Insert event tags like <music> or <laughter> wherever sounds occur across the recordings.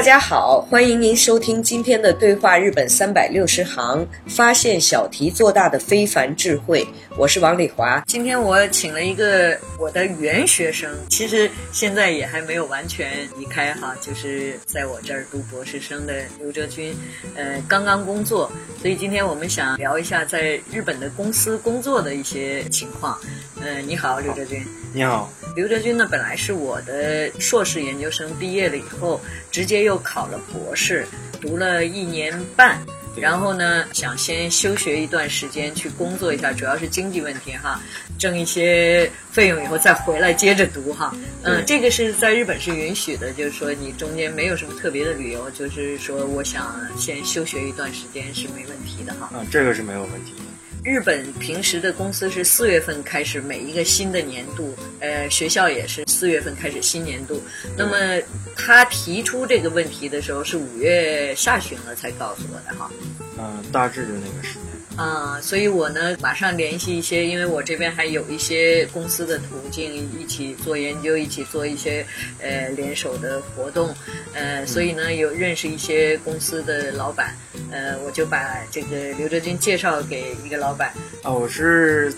大家好，欢迎您收听今天的对话日本三百六十行，发现小题做大的非凡智慧。我是王丽华。今天我请了一个我的原学生，其实现在也还没有完全离开哈，就是在我这儿读博士生的刘哲军，呃，刚刚工作，所以今天我们想聊一下在日本的公司工作的一些情况。呃，你好，刘哲军。你好，刘哲军呢，本来是我的硕士研究生，毕业了以后直接又考了博士，读了一年半，然后呢，想先休学一段时间去工作一下，主要是经济问题哈，挣一些费用以后再回来接着读哈。嗯，这个是在日本是允许的，就是说你中间没有什么特别的理由，就是说我想先休学一段时间是没问题的哈。嗯，这个是没有问题的。日本平时的公司是四月份开始每一个新的年度，呃，学校也是四月份开始新年度。那么他提出这个问题的时候是五月下旬了才告诉我的哈。嗯，大致就那个时间。啊，所以我呢马上联系一些，因为我这边还有一些公司的途径，一起做研究，一起做一些呃联手的活动，呃，所以呢有认识一些公司的老板，呃，我就把这个刘哲军介绍给一个老板。啊，我是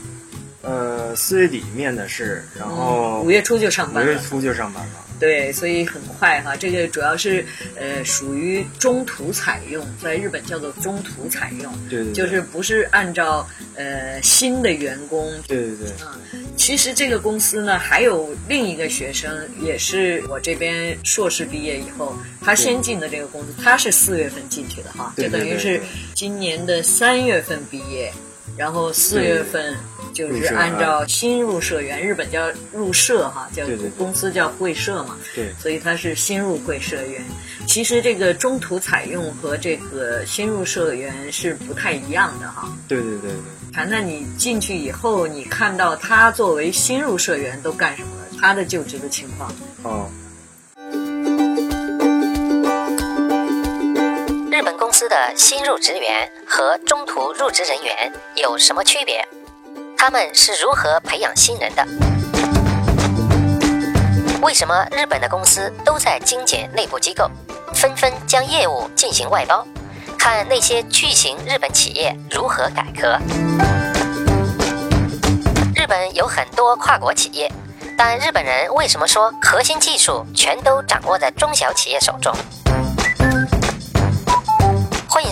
呃四月底面的试，然后五月初就上班了。五月初就上班了。对，所以很快哈，这个主要是呃属于中途采用，在日本叫做中途采用，对对，就是不是按照呃新的员工，对对对，嗯，其实这个公司呢还有另一个学生，也是我这边硕士毕业以后，他先进的这个公司，他是四月份进去的哈，就等于是今年的三月份毕业，然后四月份。就是按照新入社员，日本叫入社哈，叫公司叫会社嘛，对，所以他是新入会社员。其实这个中途采用和这个新入社员是不太一样的哈。对对对对。谈谈你进去以后，你看到他作为新入社员都干什么了？他的就职的情况。哦。公司的新入职员和中途入职人员有什么区别？他们是如何培养新人的？为什么日本的公司都在精简内部机构，纷纷将业务进行外包？看那些巨型日本企业如何改革。日本有很多跨国企业，但日本人为什么说核心技术全都掌握在中小企业手中？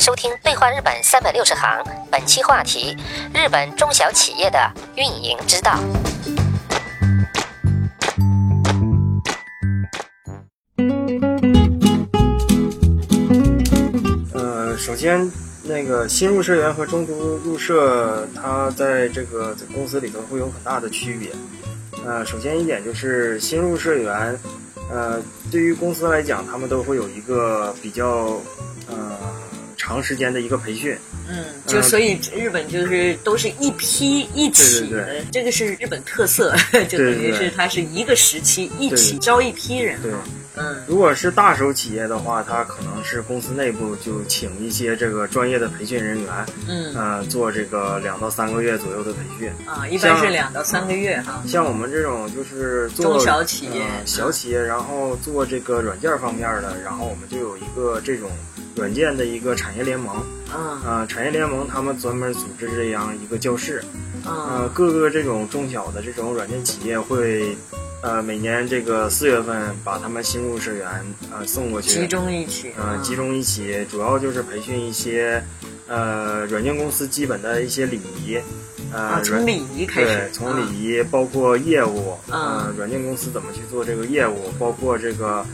收听《对话日本三百六十行》，本期话题：日本中小企业的运营之道。呃，首先，那个新入社员和中途入社，他在这个公司里头会有很大的区别。呃，首先一点就是新入社员，呃，对于公司来讲，他们都会有一个比较，长时间的一个培训，嗯，就所以日本就是都是一批一起的，这个是日本特色，就等于是它是一个时期一起招一批人。对，嗯，如果是大手企业的话，它可能是公司内部就请一些这个专业的培训人员，嗯，呃，做这个两到三个月左右的培训。啊，一般是两到三个月哈。像我们这种就是做中小企业，小企业，然后做这个软件方面的，然后我们就有一个这种。软件的一个产业联盟，啊，产业联盟他们专门组织这样一个教室，啊，各个这种中小的这种软件企业会，呃，每年这个四月份把他们新入社员，呃，送过去，集中一起，呃，集中一起，主要就是培训一些，呃软件公司基本的一些礼仪，呃，啊，从礼仪开始。对，，从啊礼仪包括业务，嗯呃，软件公司怎么去做这个业务，包括这个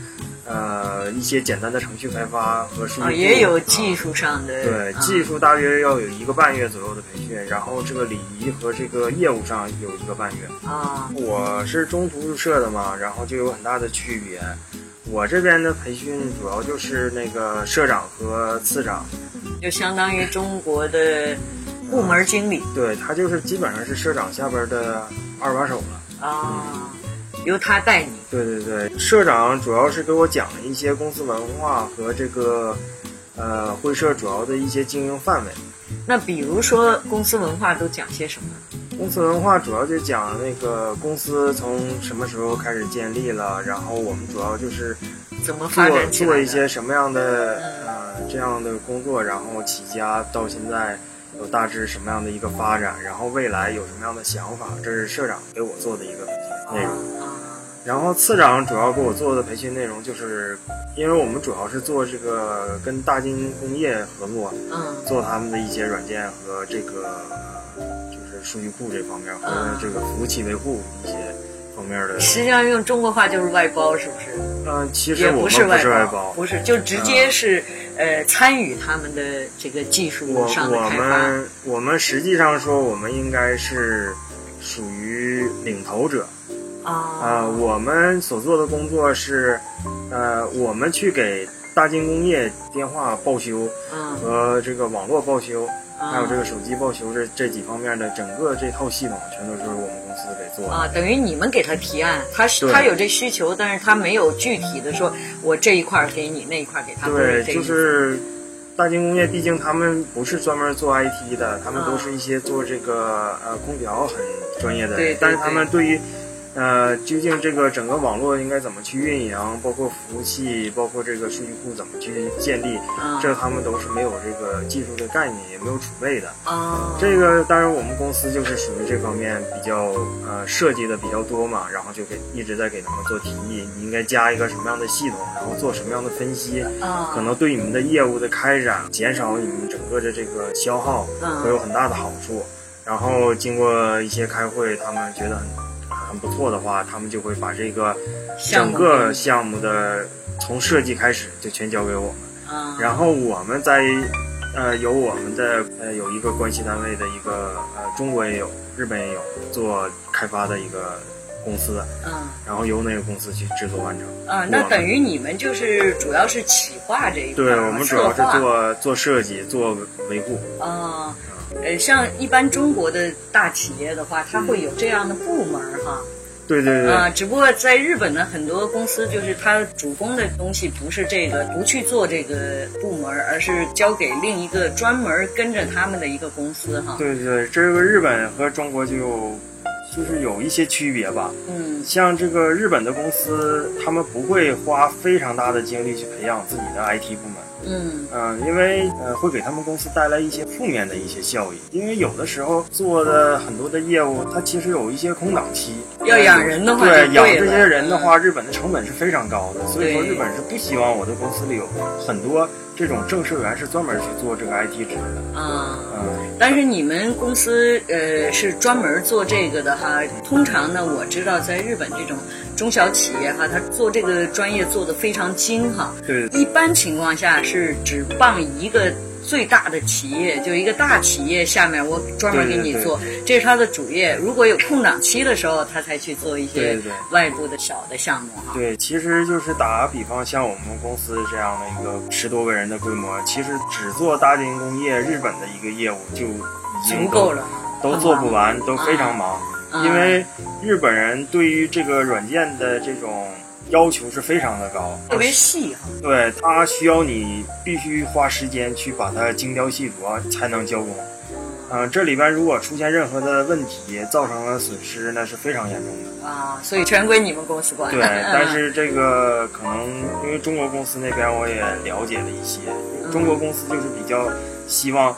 呃一些简单的程序开发和数据啊，也有啊技术上的对，啊技术大约要有一个半月左右的培训，然后这个礼仪和这个业务上有一个半月。啊。我是中途入社的嘛，然后就有很大的区别。我这边的培训主要就是那个社长和次长，就相当于中国的部门经理。对他就是基本上是社长下边的二把手了。啊，由他带你对对对，社长主要是给我讲了一些公司文化和这个呃会社主要的一些经营范围。那比如说公司文化都讲些什么？公司文化主要就讲那个公司从什么时候开始建立了，然后我们主要就是怎么发展起来做一些什么样的嗯呃这样的工作，然后起家到现在有大致什么样的一个发展，然后未来有什么样的想法，这是社长给我做的一个内容。啊然后次长主要给我做的培训内容就是，因为我们主要是做这个跟大金工业合作，嗯做他们的一些软件和这个呃就是数据库这方面和嗯这个服务器维护一些方面的。实际上用中国话就是外包，是不是？嗯、其实我们不是外包，不是，就直接是、呃参与他们的这个技术我我上的开发。们我们实际上说，我们应该是属于领头者。啊。呃，我们所做的工作是，呃，我们去给大金工业电话报修嗯，和这个网络报修，啊。还有这个手机报修这这几方面的整个这套系统，全都是我们公司给做的。啊，等于你们给他提案，他是他有这需求，但是他没有具体的说，我这一块儿给你，那一块儿给他，对，就是大金工业，毕竟他们不是专门做 IT 的，他们啊。都是一些做这个呃空调很专业的对但是他们对于呃究竟这个整个网络应该怎么去运营，包括服务器，包括这个数据库怎么去建立，啊这他们都是没有这个技术的概念，也没有储备的。啊，这个当然我们公司就是属于这方面比较呃设计的比较多嘛，然后就给一直在给他们做提议，你应该加一个什么样的系统，然后做什么样的分析，啊可能对你们的业务的开展减少你们整个的这个消耗嗯会有很大的好处。然后经过一些开会，他们觉得很很不错的话，他们就会把这个整个项目的从设计开始就全交给我们。啊，然后我们在呃有我们的呃有一个关系单位的一个呃中国也有，日本也有做开发的一个公司，嗯然后由那个公司去制作完成。啊，那等于你们就是主要是企划这一块对我们主要是做做设计、做维护。啊，呃，像一般中国的大企业的话，它会有这样的部门儿哈。对对对，啊，只不过在日本呢，很多公司就是它主攻的东西不是这个，不去做这个部门儿，而是交给另一个专门跟着他们的一个公司哈。对对，这个日本和中国就有就是有一些区别吧。嗯像这个日本的公司，他们不会花非常大的精力去培养自己的 IT 部门。嗯嗯，因为呃会给他们公司带来一些负面的一些效益，因为有的时候做的很多的业务，它其实有一些空档期。要养人的话就对，养这些人的话，日本的成本是非常高的，所以说日本是不希望我的公司里有很多这种正式员是专门去做这个 IT 职的。啊。嗯，但是你们公司呃是专门做这个的哈。通常呢，我知道在日本这种中小企业哈，他做这个专业做的非常精哈。对一般情况下是只傍一个最大的企业，就一个大企业下面，我专门给你做，这是他的主业。如果有空档期的时候，他才去做一些外部的小的项目哈。对，其实就是打个比方，像我们公司这样的一个十多个人的规模，其实只做大金工业日本的一个业务就已经足够了，都做不完，都非常忙。啊因为日本人对于这个软件的这种要求是非常的高，特别细哈。对它需要你必须花时间去把它精雕细琢啊才能交工。嗯、这里边如果出现任何的问题，造成了损失，那是非常严重的。啊，所以全归你们公司管。对，但是这个可能因为中国公司那边我也了解了一些，中国公司就是比较希望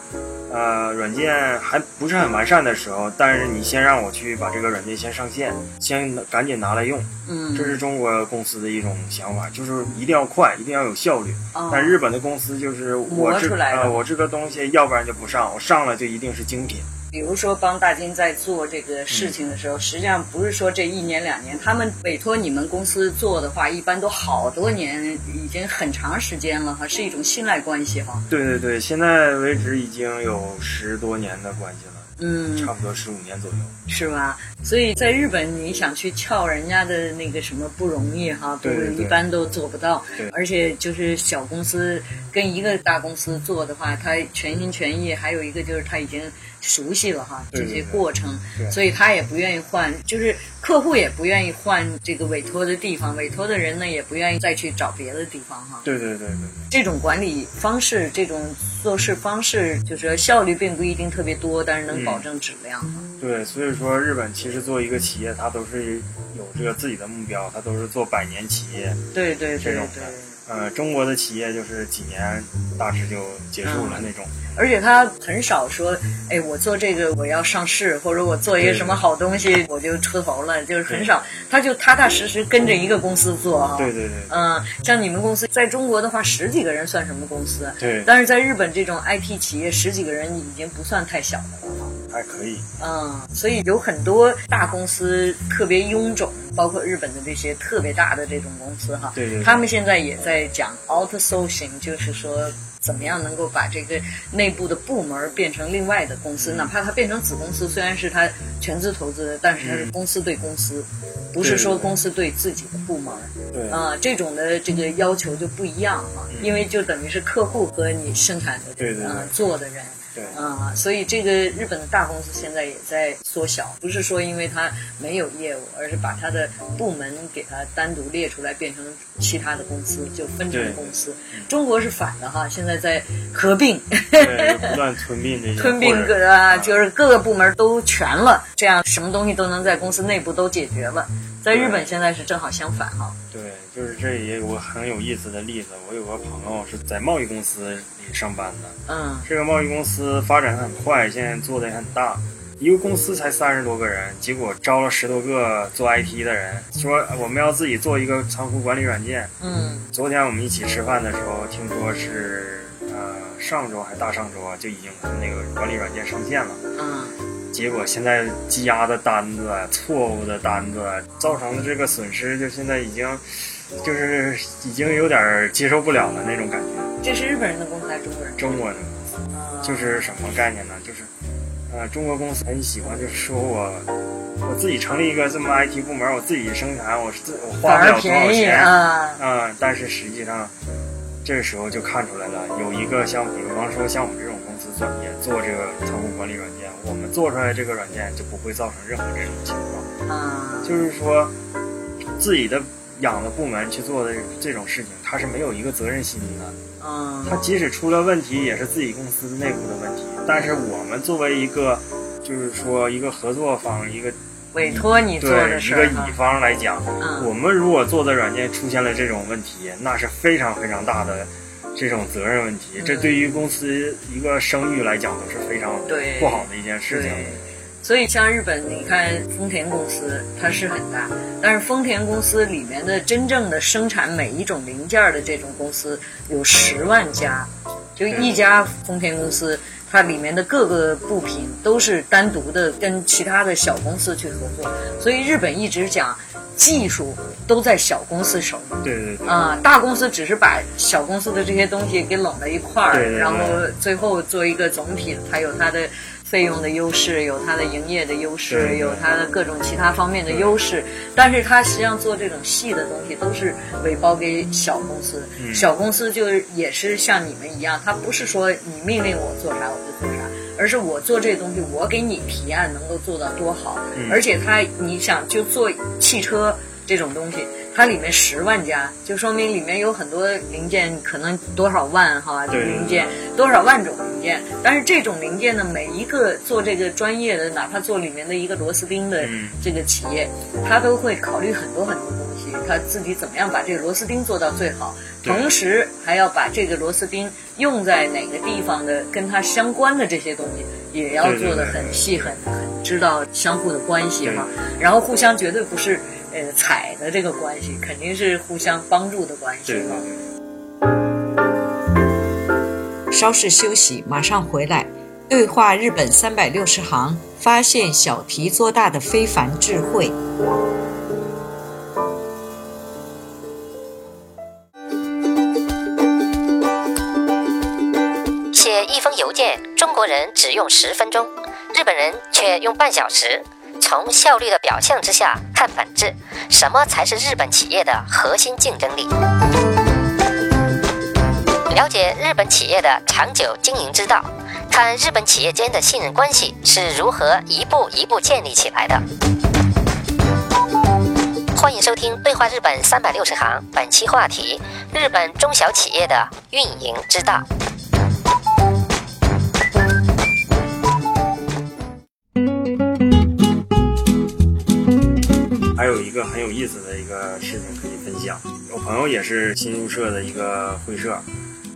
呃，软件还不是很完善的时候，但是你先让我去把这个软件先上线，先赶紧拿来用，嗯，这是中国公司的一种想法，就是一定要快，一定要有效率。哦但日本的公司就是我这呃我这个东西，要不然就不上，我上了就一定是精品。比如说帮大金在做这个事情的时候，实际上不是说这一年两年，他们委托你们公司做的话，一般都好多年，已经很长时间了哈，是一种信赖关系哈。对对对，现在为止已经有十多年的关系了，嗯，差不多十五年左右。是吧？所以在日本，你想去撬人家的那个什么不容易哈，不对对对一般都做不到对。而且就是小公司跟一个大公司做的话，他全心全意，还有一个就是他已经熟悉了哈这些过程，所以他也不愿意换，就是客户也不愿意换这个委托的地方，委托的人呢也不愿意再去找别的地方哈。对对对对对。这种管理方式，这种做事方式，就是说效率并不一定特别多，但是能嗯保证质量哈。对，所以说日本其实作为一个企业，它都是有这个自己的目标，它都是做百年企业。对对对对这种的。呃，中国的企业就是几年大致就结束了那种。而且他很少说，哎，我做这个我要上市，或者我做一个什么好东西我就出头了，就是很少，他就踏踏实实跟着一个公司做啊。对对对嗯，像你们公司在中国的话，十几个人算什么公司？对，但是在日本这种 IT 企业，十几个人已经不算太小的了哈。还可以。嗯，所以有很多大公司特别臃肿，包括日本的这些特别大的这种公司哈，对对对他们现在也在讲 outsourcing，就是说怎么样能够把这个内部的部门变成另外的公司，哪怕它变成子公司，虽然是它全资投资的，但是它是公司对公司，不是说公司对自己的部门。对，啊、这种的这个要求就不一样哈，因为就等于是客户和你生产的对对对呃做的人。对啊、所以这个日本的大公司现在也在缩小，不是说因为它没有业务，而是把它的部门给它单独列出来，变成其他的公司，就分成公司。中国是反的哈，现在在合并，对，不断吞并这 <laughs> 些吞并各啊，就是各个部门都全了，这样什么东西都能在公司内部都解决了。在日本现在是正好相反哈。对，就是这也有个很有意思的例子。我有个朋友是在贸易公司里上班的，嗯这个贸易公司发展很快，现在做的也很大。一个公司才三十多个人，结果招了十多个做 IT 的人，说呃我们要自己做一个仓库管理软件。嗯昨天我们一起吃饭的时候，听说是呃上周还大上周啊，就已经那个管理软件上线了。嗯结果现在积压的单子、错误的单子造成的这个损失，就现在已经就是已经有点接受不了了那种感觉。这是日本人的公司还是中国人？中国的啊就是什么概念呢？就是呃，中国公司很喜欢，就是说我我自己成立一个这么 IT 部门，我自己生产，我是自我花不了多少钱啊。嗯，但是实际上，这个时候就看出来了，有一个像比方说像我们这也做这个仓库管理软件，我们做出来这个软件就不会造成任何这种情况。啊，就是说，自己的养的部门去做的这种事情，他是没有一个责任心的。嗯他即使出了问题，也是自己公司内部的问题。但是我们作为一个，就是说一个合作方，一个委托你做对的一个事儿哈乙方来讲，嗯我们如果做的软件出现了这种问题，那是非常非常大的这种责任问题。这对于公司一个声誉来讲都是非常对不好的一件事情。对，所以像日本，你看丰田公司，它是很大，但是丰田公司里面的真正的生产每一种零件儿的这种公司有十万家，就一家丰田公司。它里面的各个部品都是单独的跟其他的小公司去合作，所以日本一直讲技术都在小公司手里。对对对。啊、大公司只是把小公司的这些东西给拢在一块儿，对对对然后最后做一个总体，它有它的费用的优势，有它的营业的优势，有它的各种其他方面的优势。但是它实际上做这种细的东西都是委包给小公司，嗯小公司就也是像你们一样，它不是说你命令我做啥我就做啥。而是我做这东西，我给你提案能够做到多好，嗯而且它，你想就做汽车这种东西，它里面十万家，就说明里面有很多零件，可能多少万哈对零件，多少万种零件。但是这种零件呢，每一个做这个专业的，哪怕做里面的一个螺丝钉的嗯这个企业，他都会考虑很多很多东西，他自己怎么样把这个螺丝钉做到最好，对同时还要把这个螺丝钉用在哪个地方的，跟它相关的这些东西，也要做的很细很很知道相互的关系哈。然后互相绝对不是呃踩的这个关系，肯定是互相帮助的关系对哈。稍事休息，马上回来。对话日本三百六十行，发现小题做大的非凡智慧。一封邮件，中国人只用十分钟，日本人却用半小时。从效率的表象之下看本质，什么才是日本企业的核心竞争力？了解日本企业的长久经营之道，看日本企业间的信任关系是如何一步一步建立起来的。欢迎收听《对话日本三百六十行》，本期话题：日本中小企业的运营之道。还有一个很有意思的一个事情可以分享，我朋友也是新入社的一个会社，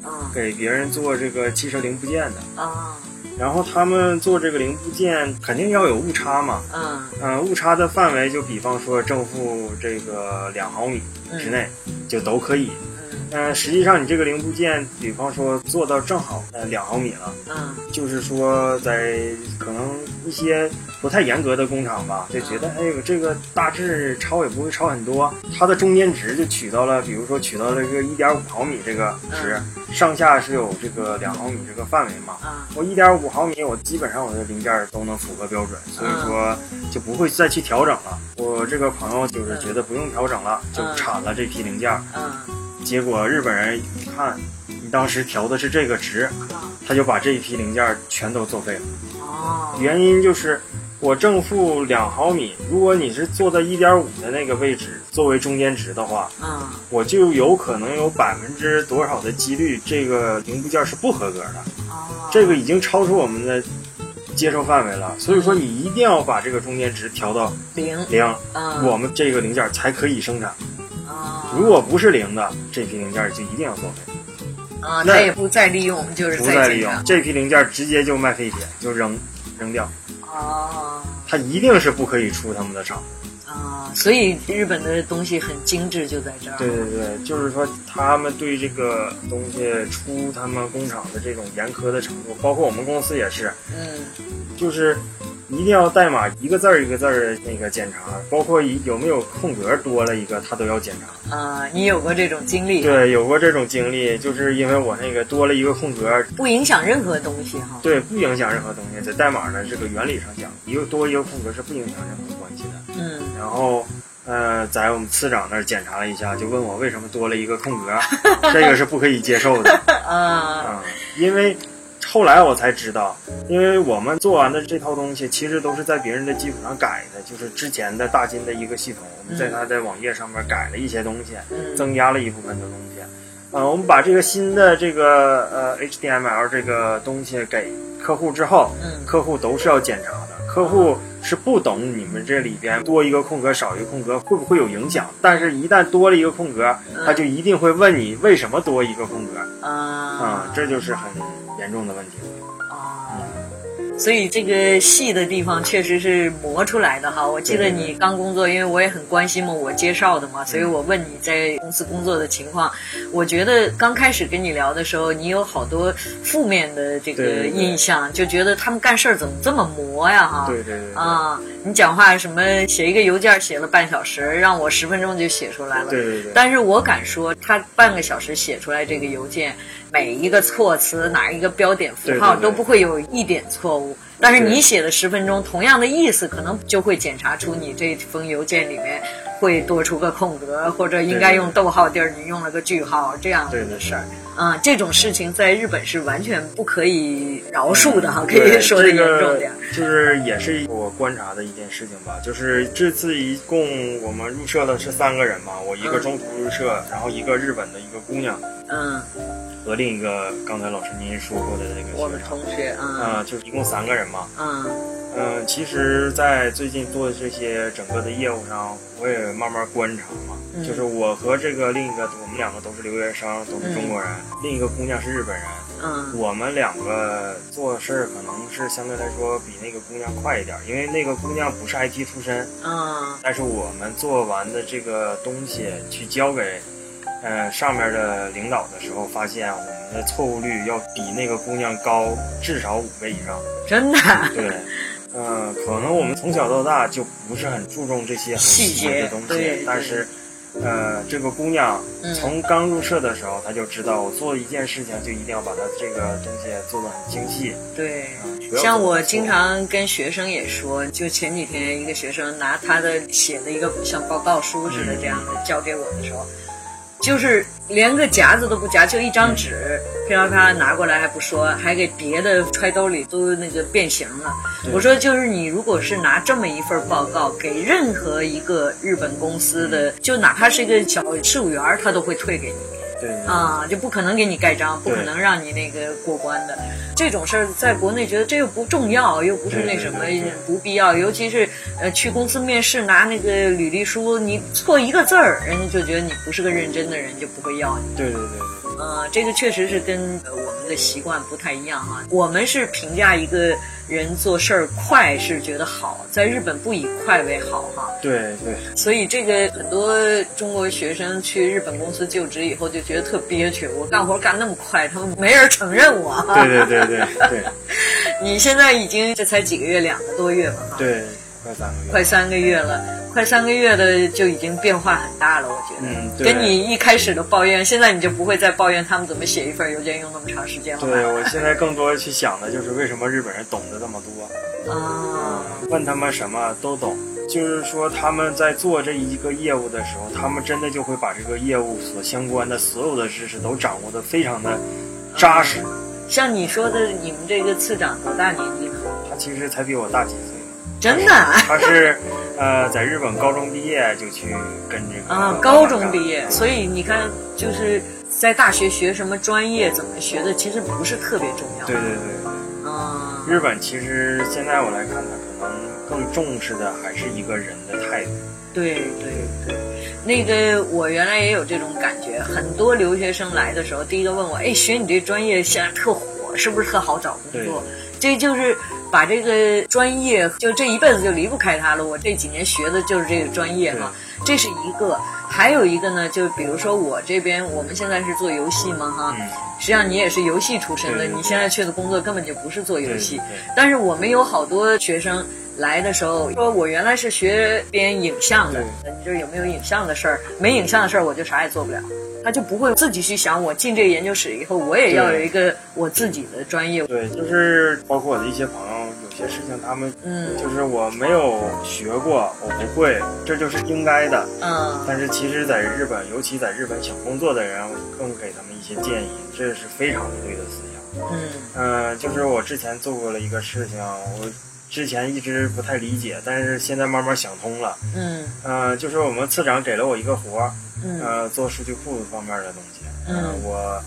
啊。给别人做这个汽车零部件的。啊。然后他们做这个零部件肯定要有误差嘛，嗯。嗯、误差的范围就比方说正负这个两毫米之内就都可以。嗯。嗯、实际上你这个零部件，比方说做到正好呃两毫米了，嗯。就是说在可能一些不太严格的工厂吧，就觉得哎呦这个大致超也不会超很多，它的中间值就取到了，比如说取到了这个一点五毫米这个值，上下是有这个两毫米这个范围嘛。啊我一点五毫米，我基本上我的零件都能符合标准，所以说就不会再去调整了。我这个朋友就是觉得不用调整了，就产了这批零件。嗯结果日本人一看，你当时调的是这个值，他就把这一批零件全都作废了。哦原因就是我正负两毫米，如果你是做在一点五的那个位置作为中间值的话，嗯我就有可能有百分之多少的几率这个零部件是不合格的。哦这个已经超出我们的接受范围了，所以说你一定要把这个中间值调到零零，嗯我们这个零件才可以生产。啊如果不是零的，这批零件就一定要作废，啊，那它也不再利用，就是不再利用这批零件，直接就卖废铁，就扔扔掉。哦他一定是不可以出他们的厂。啊，所以日本的东西很精致，就在这儿。对对对，就是说他们对这个东西出他们工厂的这种严苛的程度，包括我们公司也是，嗯就是一定要代码一个字儿一个字儿那个检查，包括一有没有空格多了一个，他都要检查。啊，你有过这种经历？，对，有过这种经历，就是因为我那个多了一个空格，不影响任何东西哈。对，不影响任何东西，在代码的这个原理上讲，一个多一个空格是不影响任何关系的。嗯然后，呃，在我们次长那儿检查了一下，就问我为什么多了一个空格，<laughs> 这个是不可以接受的啊啊、因为后来我才知道，因为我们做完的这套东西其实都是在别人的基础上改的，就是之前的大金的一个系统，我们在它的网页上面改了一些东西，嗯增加了一部分的东西。呃，我们把这个新的这个呃 HTML 这个东西给客户之后，嗯客户都是要检查的。客户是不懂你们这里边多一个空格少一个空格会不会有影响，但是一旦多了一个空格，他就一定会问你为什么多一个空格。啊、啊这就是很严重的问题。啊。所以这个细的地方确实是磨出来的哈。我记得你刚工作，因为我也很关心嘛，我介绍的嘛，所以我问你在公司工作的情况。我觉得刚开始跟你聊的时候，你有好多负面的这个印象，就觉得他们干事儿怎么这么磨呀哈。对对对对啊，你讲话什么写一个邮件写了半小时，让我十分钟就写出来了。对对对但是我敢说，他半个小时写出来这个邮件，每一个措辞哪一个标点符号都不会有一点错误。但是你写的十分钟，同样的意思，可能就会检查出你这封邮件里面会多出个空格，或者应该用逗号地儿你用了个句号这样子的事儿。啊、这种事情在日本是完全不可以饶恕的哈，可以说的严这个重点。就是也是我观察的一件事情吧，就是这次一共我们入社的是三个人嘛，我一个中途入社，然后一个日本的一个姑娘。嗯，和另一个刚才老师您说过的那个学生，同学，啊啊、就是一共三个人嘛。嗯嗯、嗯，其实，在最近做的这些整个的业务上，我也慢慢观察嘛。嗯就是我和这个另一个，我们两个都是留学生，都是中国人，另一个姑娘是日本人。嗯我们两个做事儿可能是相对来说比那个姑娘快一点，因为那个姑娘不是 IT 出身，嗯但是我们做完的这个东西去交给，呃上面的领导的时候，发现我们的错误率要比那个姑娘高至少五倍以上。真的。对，嗯、可能我们从小到大就不是很注重这些很细节的东西，但是。呃，这个姑娘嗯从刚入社的时候，她就知道我做一件事情就一定要把它这个东西做得很精细。对，像我经常跟学生也说，就前几天一个学生拿他的写的一个像报告书似的这样的交给我的时候，就是连个夹子都不夹，就一张纸，啪啪啪拿过来还不说，还给别的揣兜里都那个变形了。我说，就是你如果是拿这么一份报告给任何一个日本公司的，就哪怕是一个小事务员，他都会退给你。啊，就不可能给你盖章，不可能让你那个过关的。这种事儿在国内觉得这又不重要，又不是那什么不必要，尤其是呃去公司面试拿那个履历书，你错一个字儿，人家就觉得你不是个认真的人，就不会要你。对对对对呃，这个确实是跟呃我们的习惯不太一样哈。我们是评价一个人做事儿快是觉得好，在日本不以快为好哈。对对所以这个很多中国学生去日本公司就职以后就觉得特憋屈，我干活干那么快，他们没人承认我。对对对对对 <laughs> 你现在已经这才几个月，两个多月嘛？哈，对，快三个月。快三个月了，快三个月的就已经变化很大了，我觉得。嗯对跟你一开始的抱怨，现在你就不会再抱怨他们怎么写一份邮件用那么长时间了？对，我现在更多去想的就是为什么日本人懂得这么多。啊，问他们什么都懂，就是说他们在做这一个业务的时候，他们真的就会把这个业务所相关的所有的知识都掌握的非常的扎实。像你说的，你们这个次长多大年纪呢？他其实才比我大几岁，真的啊 <laughs> 他是呃在日本高中毕业就去跟这个啊，高中毕业，所以你看，就是在大学学什么专业，怎么学的，其实不是特别重要。对对对对。啊，日本其实现在我来看，他可能更重视的还是一个人的态度。对对对，那个我原来也有这种感觉，很多留学生来的时候，第一个问我，哎，学你这专业现在特火，是不是特好找工作？这就是把这个专业，就这一辈子就离不开它了。我这几年学的就是这个专业哈，这是一个。还有一个呢，就比如说我这边，我们现在是做游戏嘛哈，嗯实际上你也是游戏出身的，你现在去的工作根本就不是做游戏。但是我们有好多学生来的时候说，我原来是学编影像的，你这有没有影像的事儿？没影像的事儿，我就啥也做不了。他就不会自己去想，我进这个研究室以后，我也要有一个我自己的专业。对，就是包括我的一些朋友，有些事情他们，嗯就是我没有学过，我不会，这就是应该的。嗯但是其实，在日本，尤其在日本想工作的人，我更给他们一些建议，这是非常不对的思想。嗯嗯、就是我之前做过了一个事情，我之前一直不太理解，但是现在慢慢想通了。嗯呃，就是我们次长给了我一个活儿，嗯呃，做数据库方面的东西。嗯呃我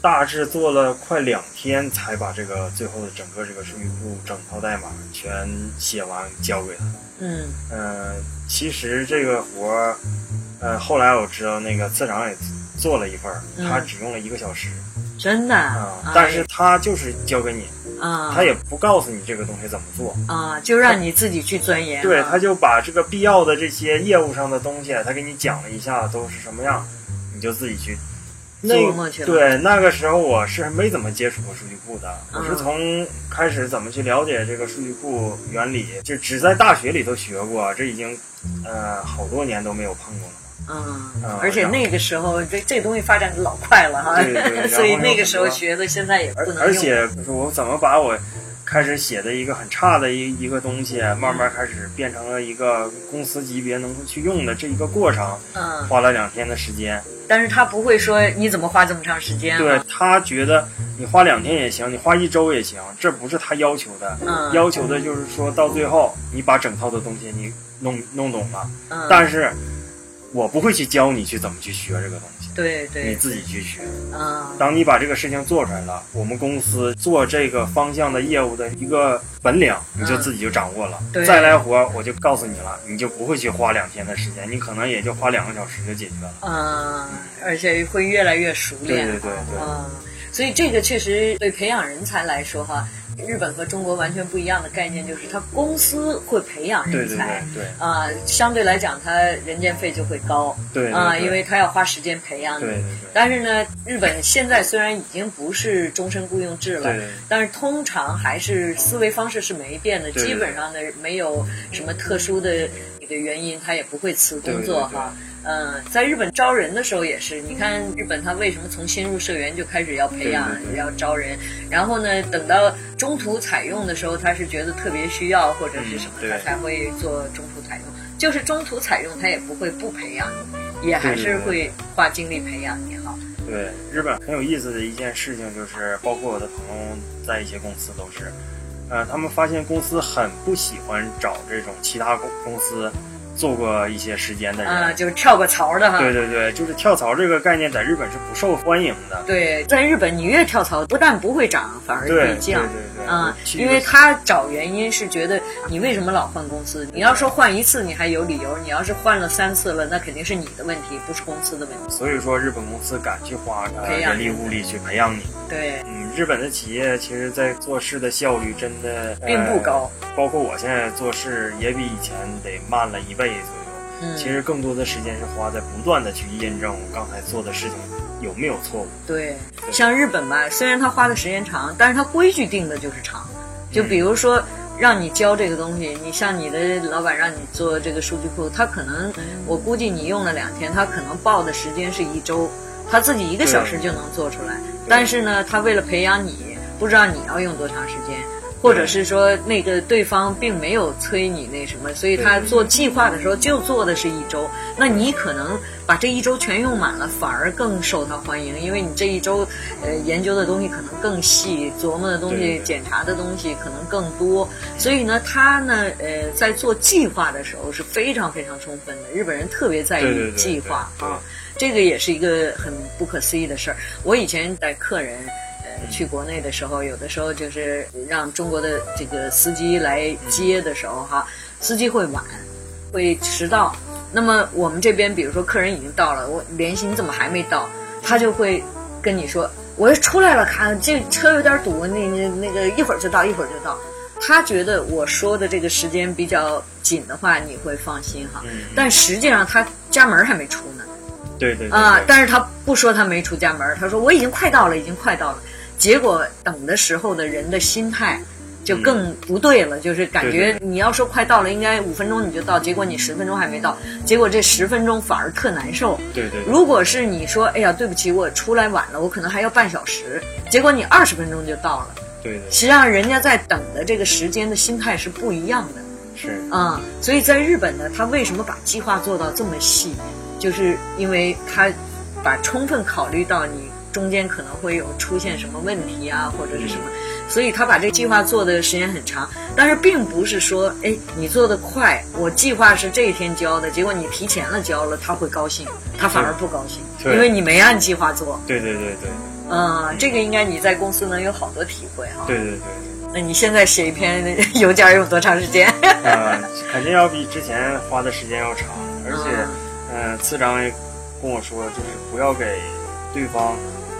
大致做了快两天，才把这个最后的整个这个数据库整套代码全写完交给他。嗯呃、其实这个活儿，呃，后来我知道那个次长也做了一份儿，嗯他只用了一个小时真的啊、啊但是他就是教给你，啊，他也不告诉你这个东西怎么做。啊，就让你自己去钻研啊。对，他就把这个必要的这些业务上的东西，他给你讲了一下都是什么样，你就自己去那琢磨去了对，那个时候我是没怎么接触过数据库的，嗯我是从开始怎么去了解这个数据库原理，就只在大学里头学过，这已经呃好多年都没有碰过了。嗯啊，而且那个时候这这东西发展的老快了哈，对对 <laughs> 所以那个时候学的现在也不能用。而且我怎么把我开始写的一个很差的一一个东西，慢慢开始变成了一个公司级别能够去用的这一个过程，嗯，花了两天的时间。但是他不会说你怎么花这么长时间、啊？对他觉得你花两天也行，你花一周也行，这不是他要求的。嗯要求的就是说到最后你把整套的东西你弄弄懂了，嗯，但是我不会去教你去怎么去学这个东西，对对，你自己去学。嗯，当你把这个事情做出来了，我们公司做这个方向的业务的一个本领，你就自己就掌握了。对再来活，我就告诉你了，你就不会去花两天的时间，你可能也就花两个小时就解决了。嗯，而且会越来越熟练。对对对对嗯，所以这个确实对培养人才来说哈，日本和中国完全不一样的概念就是，他公司会培养人才。对对啊、相对来讲，他人件费就会高。对对啊、对因为他要花时间培养你。对对对但是呢，日本现在虽然已经不是终身雇佣制了，对但是通常还是思维方式是没变的，基本上呢没有什么特殊的一个原因，他也不会辞工作哈。嗯，在日本招人的时候也是，你看日本他为什么从新入社员就开始要培养、对对对要招人，然后呢，等到中途采用的时候，他是觉得特别需要或者是什么，嗯他才会做中途采用。就是中途采用，他也不会不培养你，也还是会花精力培养你哈。对，日本很有意思的一件事情就是，包括我的朋友在一些公司都是，呃，他们发现公司很不喜欢找这种其他公公司做过一些时间的人。啊，就是跳过槽的哈。对对对，就是跳槽这个概念在日本是不受欢迎的。对，在日本你越跳槽，不但不会涨，反而对对会降。对对，啊、去因为他找原因是觉得你为什么老换公司？你要说换一次你还有理由，你要是换了三次了，那肯定是你的问题，不是公司的问题。所以说日本公司敢去花呃人力物力去培养你。对，嗯，日本的企业其实在做事的效率真的、呃并不高。包括我现在做事也比以前得慢了一倍左右。嗯，其实更多的时间是花在不断的去验证我刚才做的事情有没有错误。对，像日本吧，虽然他花的时间长，但是他规矩定的就是长。就比如说，让你教这个东西，你像你的老板让你做这个数据库，他可能我估计你用了两天，他可能报的时间是一周，他自己一个小时就能做出来。但是呢，他为了培养你，不知道你要用多长时间。或者是说那个对方并没有催你那什么，所以他做计划的时候就做的是一周，那你可能把这一周全用满了，反而更受他欢迎，因为你这一周呃研究的东西可能更细，琢磨的东西、检查的东西可能更多，所以呢，他呢呃在做计划的时候是非常非常充分的，日本人特别在意计划啊，这个也是一个很不可思议的事儿。我以前带客人。呃，去国内的时候，有的时候就是让中国的这个司机来接的时候，哈，司机会晚，会迟到。那么我们这边，比如说客人已经到了，我联系你怎么还没到，他就会跟你说，我出来了，看这车有点堵，那那那个一会儿就到，一会儿就到。他觉得我说的这个时间比较紧的话，你会放心哈。嗯但实际上他家门还没出呢。对对对啊，对但是他不说他没出家门，他说我已经快到了，已经快到了。结果等的时候的人的心态就更不对了，就是感觉你要说快到了，应该五分钟你就到，结果你十分钟还没到，结果这十分钟反而特难受。对对对。如果是你说，哎呀，对不起，我出来晚了，我可能还要半小时，结果你二十分钟就到了，对对。实际上人家在等的这个时间的心态是不一样的。是。啊、所以在日本呢，他为什么把计划做到这么细，就是因为他把充分考虑到你中间可能会有出现什么问题啊，或者是什么，所以他把这个计划做的时间很长。但是并不是说，哎，你做的快，我计划是这一天交的，结果你提前了交了，他会高兴，他反而不高兴，因为你没按计划做。对对对对嗯，这个应该你在公司能有好多体会哈。对对对对。那你现在写一篇 <laughs> 邮件用多长时间？呃，肯定要比之前花的时间要长，而且，呃，次长也跟我说，就是不要给对方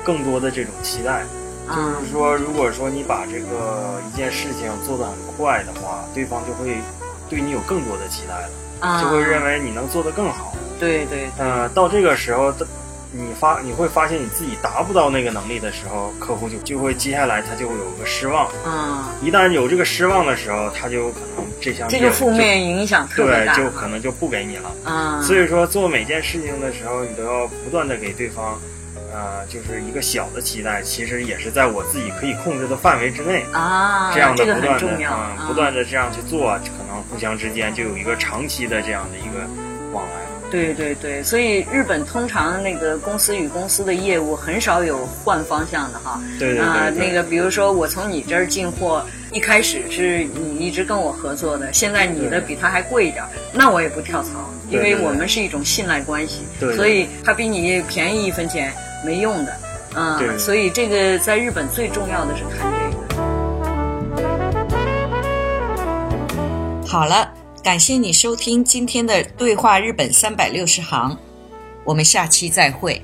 更多的这种期待。啊就是说，如果说你把这个一件事情做得很快的话，对方就会对你有更多的期待了，啊，就会认为你能做得更好。对对呃，到这个时候，你发你会发现你自己达不到那个能力的时候，客户就就会接下来他就会有个失望。嗯，一旦有这个失望的时候，他就可能这项这个负面影响特别对，，就可能就不给你了。嗯，所以说，做每件事情的时候，你都要不断的给对方，呃，就是一个小的期待，其实也是在我自己可以控制的范围之内。啊，这样的这个不断的，很重要，嗯，不断的这样去做，可能互相之间就有一个长期的这样的一个往来。对对对，所以日本通常那个公司与公司的业务很少有换方向的哈。对对对啊、对那个比如说我从你这儿进货，一开始是你一直跟我合作的，现在你的比他还贵一点儿，那我也不跳槽，因为我们是一种信赖关系，对对所以他比你便宜一分钱没用的。啊、对所以这个在日本最重要的是看这个。好了，感谢你收听今天的对话日本三百六十行，我们下期再会。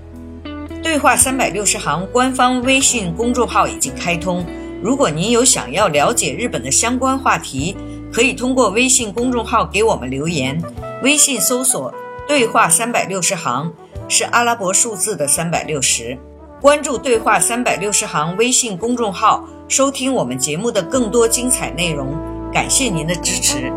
对话三百六十行官方微信公众号已经开通，如果您有想要了解日本的相关话题，可以通过微信公众号给我们留言。微信搜索“对话三百六十行”是阿拉伯数字的三百六十。关注“对话三百六十行”微信公众号，收听我们节目的更多精彩内容。感谢您的支持。